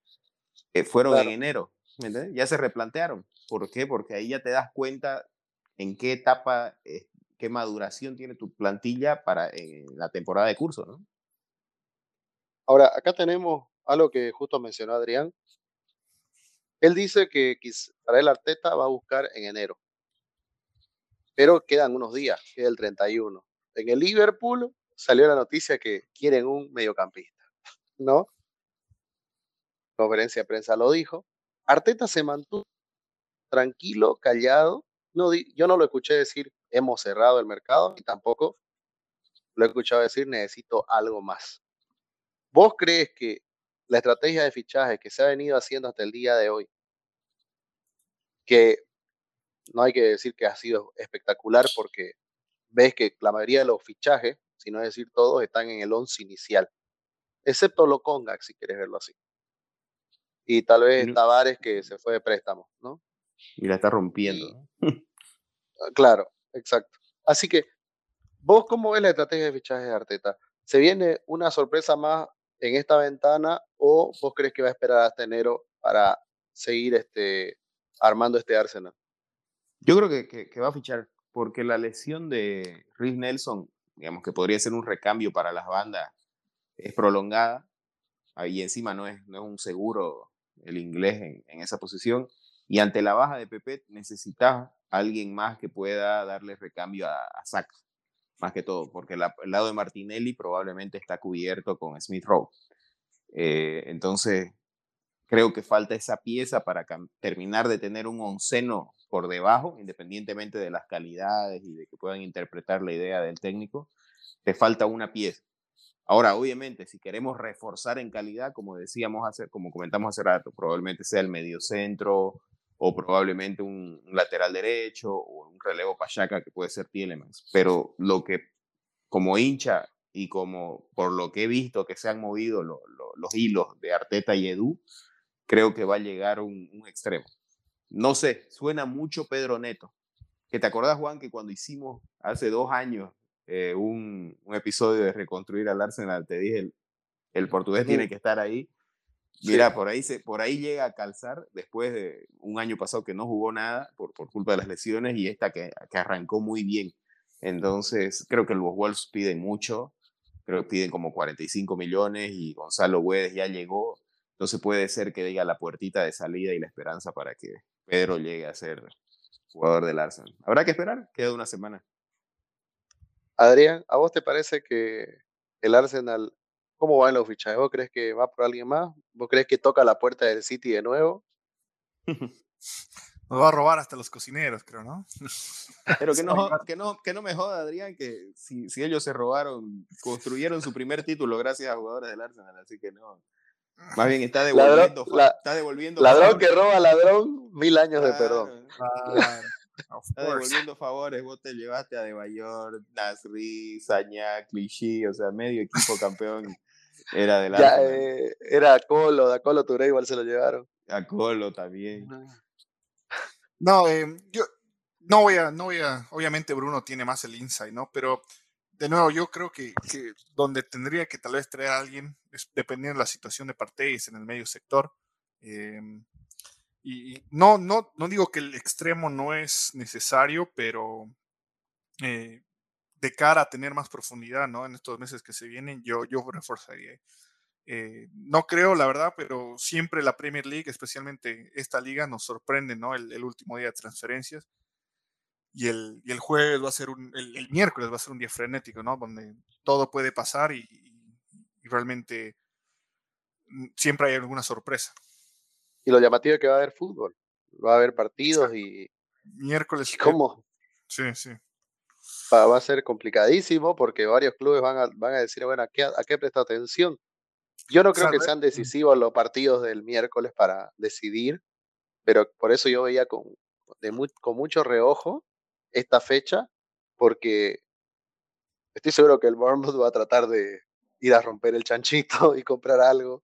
eh, fueron en enero, Ya se replantearon. ¿Por qué? Porque ahí ya te das cuenta en qué etapa, eh, qué maduración tiene tu plantilla para la temporada de curso, ¿no? Ahora, acá tenemos algo que justo mencionó Adrián, él dice que para el Arteta va a buscar en enero. Pero quedan unos días, queda el 31. En el Liverpool salió la noticia que quieren un mediocampista, ¿no? Conferencia de prensa lo dijo. Arteta se mantuvo tranquilo, callado. No, yo no lo escuché decir hemos cerrado el mercado y tampoco lo he escuchado decir necesito algo más. ¿Vos crees que la estrategia de fichaje que se ha venido haciendo hasta el día de hoy, que no hay que decir que ha sido espectacular porque ves que la mayoría de los fichajes, si no decir todos, están en el 11 inicial, excepto Lokonga, si quieres verlo así. Y tal vez Tavares que se fue de préstamo, ¿no? Y la está rompiendo. Ah, claro, exacto. Así que, ¿vos cómo ves la estrategia de fichaje de Arteta? ¿Se viene una sorpresa más en esta ventana o vos crees que va a esperar hasta enero para seguir este, armando este Arsenal? Yo creo que, va a fichar porque la lesión de Rhys Nelson, digamos que podría ser un recambio para las bandas, es prolongada y encima no es, no es un seguro el inglés en, esa posición. Y ante la baja de Pepe necesitas alguien más que pueda darle recambio a, a más que todo, porque el lado de Martinelli probablemente está cubierto con Smith Rowe. Eh, entonces, creo que falta esa pieza para terminar de tener un onceno por debajo, independientemente de las calidades y de que puedan interpretar la idea del técnico. Te falta una pieza. Ahora, obviamente, si queremos reforzar en calidad, como decíamos hace, como comentamos hace rato, probablemente sea el mediocentro o probablemente un, lateral derecho o un relevo Pachaca que puede ser Tielemans. Pero lo que como hincha y como por lo que he visto que se han movido los hilos de Arteta y Edu, creo que va a llegar un, un extremo. No sé, suena mucho Pedro Neto. Que te acordás, Juan, que cuando hicimos hace dos años eh, un, un, episodio de reconstruir al Arsenal, te dije, el, el portugués tiene que estar ahí. Mira, por, ahí se, por ahí llega a calzar después de un año pasado que no jugó nada por, por culpa de las lesiones y esta que, que arrancó muy bien. Entonces, creo que los Wolves piden mucho, creo que piden como 45 millones y Gonzalo Güedes ya llegó. Entonces puede ser que diga la puertita de salida y la esperanza para que Pedro llegue a ser jugador del Arsenal. Habrá que esperar, queda una semana. Adrián, ¿a vos te parece que el Arsenal, cómo va en los fichajes? ¿Vos crees que va por alguien más? ¿Vos crees que toca la puerta del City de nuevo? Nos va a robar hasta los cocineros, creo, ¿no? Pero que no, que no, que no me joda, Adrián, que si, si ellos se robaron, construyeron su primer título gracias a jugadores del Arsenal, así que no. Más bien está devolviendo. Ladrón, está devolviendo ladrón que roba ladrón, mil años de perdón. está devolviendo favores. Vos te llevaste a De Bayor, Nasri, Saña, Clichy, o sea, medio equipo campeón era del ya, eh, Era Colo, a Colo Touré igual se lo llevaron. A Colo también. No, eh, yo no voy a, no voy a, obviamente Bruno tiene más el insight, ¿no? Pero de nuevo, yo creo que, que donde tendría que tal vez traer a alguien, dependiendo de la situación de Parteyes en el medio sector. Em, y no, no, no digo que el extremo no es necesario, pero eh, de cara a tener más profundidad ¿no? en estos meses que se vienen, yo, yo reforzaría. Eh, no creo, la verdad, pero siempre la Premier League, especialmente esta liga, nos sorprende, ¿no? El, el último día de transferencias. Y el, y el jueves va a ser un, el, el, miércoles va a ser un día frenético, ¿no? Donde todo puede pasar y, y, realmente mm, siempre hay alguna sorpresa. Y lo llamativo es que va a haber fútbol, va a haber partidos y... Miércoles. ¿Cómo? Sí, sí. Va, a ser complicadísimo porque varios clubes van a, van a decir, bueno, ¿a qué, a qué presta atención? Yo no creo que sean decisivos los partidos del miércoles para decidir, pero por eso yo veía con, de muy, con mucho reojo esta fecha, porque estoy seguro que el Bournemouth va a tratar de ir a romper el chanchito y comprar algo.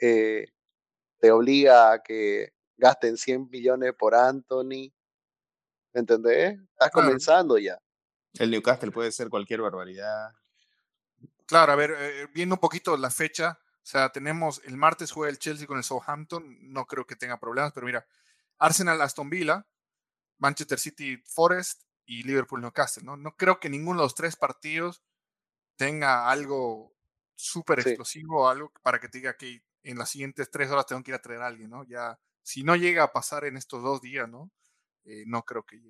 Eh, te obliga a que gasten 100 millones por Anthony. ¿Me entendés? Estás claro. comenzando ya. El Newcastle puede ser cualquier barbaridad. Claro, a ver, eh, viendo un poquito la fecha, o sea, tenemos el martes juega el Chelsea con el Southampton, no creo que tenga problemas, pero mira, Arsenal Aston Villa, Manchester City Forest y Liverpool Newcastle, ¿no? No creo que ninguno de los tres partidos tenga algo súper sí. explosivo, algo para que te diga que en las siguientes tres horas tengo que ir a traer a alguien, ¿no? Ya, si no llega a pasar en estos dos días, ¿no? Eh, no creo que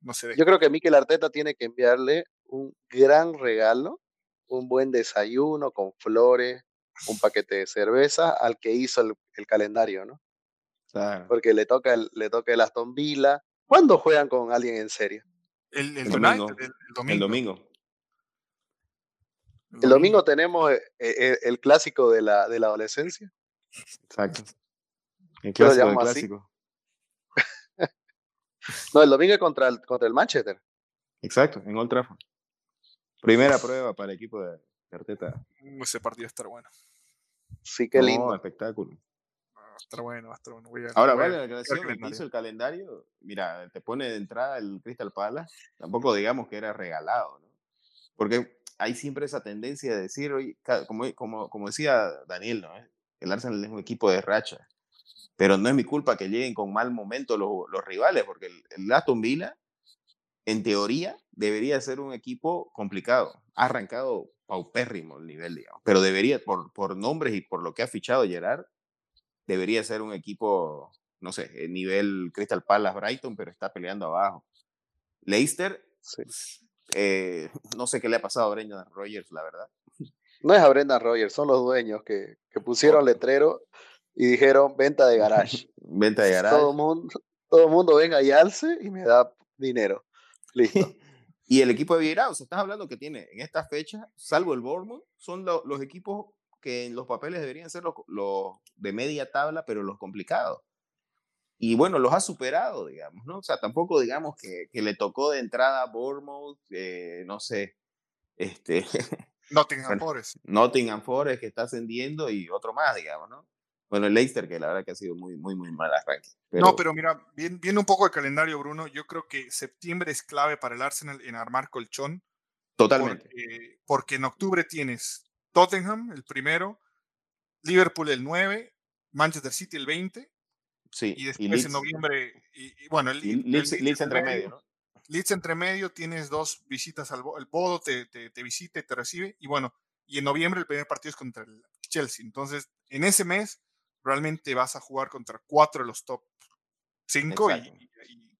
no se dé. Yo creo que Mikel Arteta tiene que enviarle un gran regalo un buen desayuno con flores, un paquete de cerveza al que hizo el, el calendario, ¿no? Claro. Porque le toca el, le toca el Aston Villa. ¿Cuándo juegan con alguien en serio? El, el, El domingo. El, el domingo. El domingo. El domingo tenemos eh, eh, el clásico de la, de la adolescencia. Exacto. El clásico así. clásico. No, el domingo es contra el, contra el Manchester. Exacto, en Old Trafford. Primera prueba para el equipo de Arteta. Uh, Ese partido va a estar bueno. Sí, qué No, lindo. espectáculo. Va a estar bueno, va a estar bueno. Voy a- Ahora, voy a- vale la declaración, que calendario. hizo el calendario, mira, te pone de entrada el Crystal Palace, tampoco digamos que era regalado, ¿no? Porque hay siempre esa tendencia de decir, oye, como, como, como decía Daniel, ¿no? El Arsenal es un equipo de racha, pero no es mi culpa que lleguen con mal momento los, los rivales, porque el, el Aston Villa, en teoría, debería ser un equipo complicado. Ha arrancado paupérrimo el nivel, digamos, pero debería, por, por nombres y por lo que ha fichado Gerard, debería ser un equipo, no sé, el nivel Crystal Palace, Brighton, pero está peleando abajo. Leicester, Sí. eh, no sé qué le ha pasado a Brendan Rogers, la verdad. No es a Brendan Rogers, son los dueños que, que pusieron letrero y dijeron venta de garage. Venta de garage. todo mundo, todo mundo venga y alce y me da dinero. Listo. Y el equipo de Vieira, o sea, estás hablando que tiene en esta fecha, salvo el Bournemouth, son lo- los equipos que en los papeles deberían ser los, los de media tabla, pero los complicados. Y bueno, los ha superado, digamos, ¿no? O sea, tampoco digamos que, que le tocó de entrada a Bournemouth, eh, no sé, este, Nottingham Bueno. Forest. Nottingham Forest que está ascendiendo y otro más, digamos, ¿no? Bueno, el Leicester, que la verdad que ha sido muy, muy, muy mal arranque. No, pero mira, bien- viendo un poco el calendario, Bruno, yo creo que septiembre es clave para el Arsenal en armar colchón. Totalmente. Porque, porque en octubre tienes Tottenham, el primero, Liverpool el 9, Manchester City el 20, Sí. y después Leeds- en noviembre, y, y bueno, el, y el Leeds, Leeds entre medio, ¿no? Leeds entre medio, tienes dos visitas al el Bodo, te, te, te visita y te recibe, y bueno, y en noviembre el primer partido es contra el Chelsea. Entonces, en ese mes realmente vas a jugar contra cuatro de los top cinco y,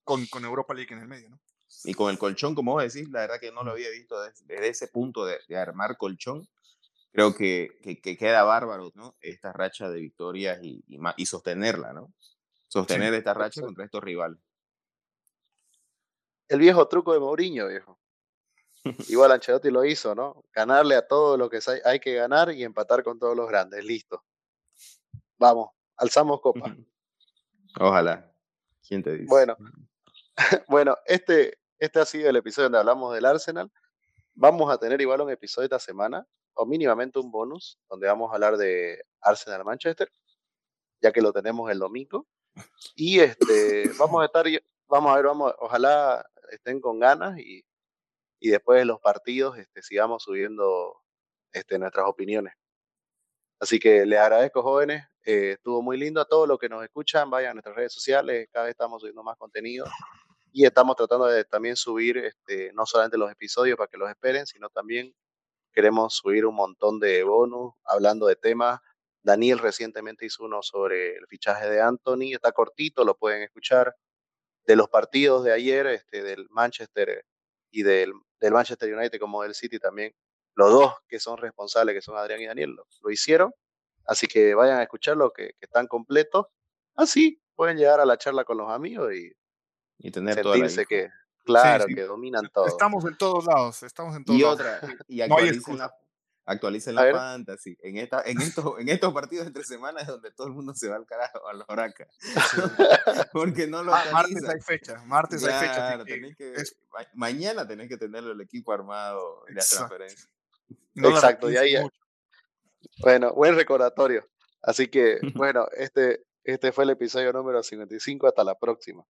con, con, Europa League en el medio, ¿no? Y con el colchón, como vos decís, la verdad que no lo había visto desde, ese punto de, armar colchón. Creo que, que, queda bárbaro, ¿no? Esta racha de victorias y, y, sostenerla, ¿no? Sostener esta racha contra estos rivales. El viejo truco de Mourinho, viejo. Igual Ancelotti lo hizo, ¿no? Ganarle a todo lo que hay que ganar y empatar con todos los grandes. Listo. Vamos, alzamos copa. Ojalá. ¿Quién te dice? Bueno, bueno, este, este ha sido el episodio donde hablamos del Arsenal. Vamos a tener igual un episodio esta semana, o mínimamente un bonus, donde vamos a hablar de Arsenal Manchester, ya que lo tenemos el domingo. Y este, vamos a estar, vamos a ver, vamos, ojalá estén con ganas y, y después de los partidos este, sigamos subiendo este, nuestras opiniones. Así que les agradezco, jóvenes. Eh, estuvo muy lindo a todos los que nos escuchan. Vayan a nuestras redes sociales. Cada vez estamos subiendo más contenido. Y estamos tratando de también subir este, no solamente los episodios para que los esperen, sino también queremos subir un montón de bonus hablando de temas. Daniel recientemente hizo uno sobre el fichaje de Anthony. Está cortito, lo pueden escuchar. De los partidos de ayer, este, del Manchester y del, del Manchester United como del City también los dos que son responsables, que son Adrián y Daniel, lo, hicieron. Así que vayan a escucharlo, que, que están completos. Así pueden llegar a la charla con los amigos y, y tener sentirse que, claro, que dominan todo. Estamos en todos lados, estamos en todos y lados. Otra, y actualicen la, actualicen la fantasy. En, esta, en, estos, en estos partidos entre semanas es donde todo el mundo se va al carajo, a los horacas. Porque no lo ah, Martes hay fecha, martes hay fecha. Mañana tenés que tener el equipo armado de la transferencia. Exacto, y ahí. Bueno, buen recordatorio. Así que, bueno, este, este fue el episodio número 55. Hasta la próxima.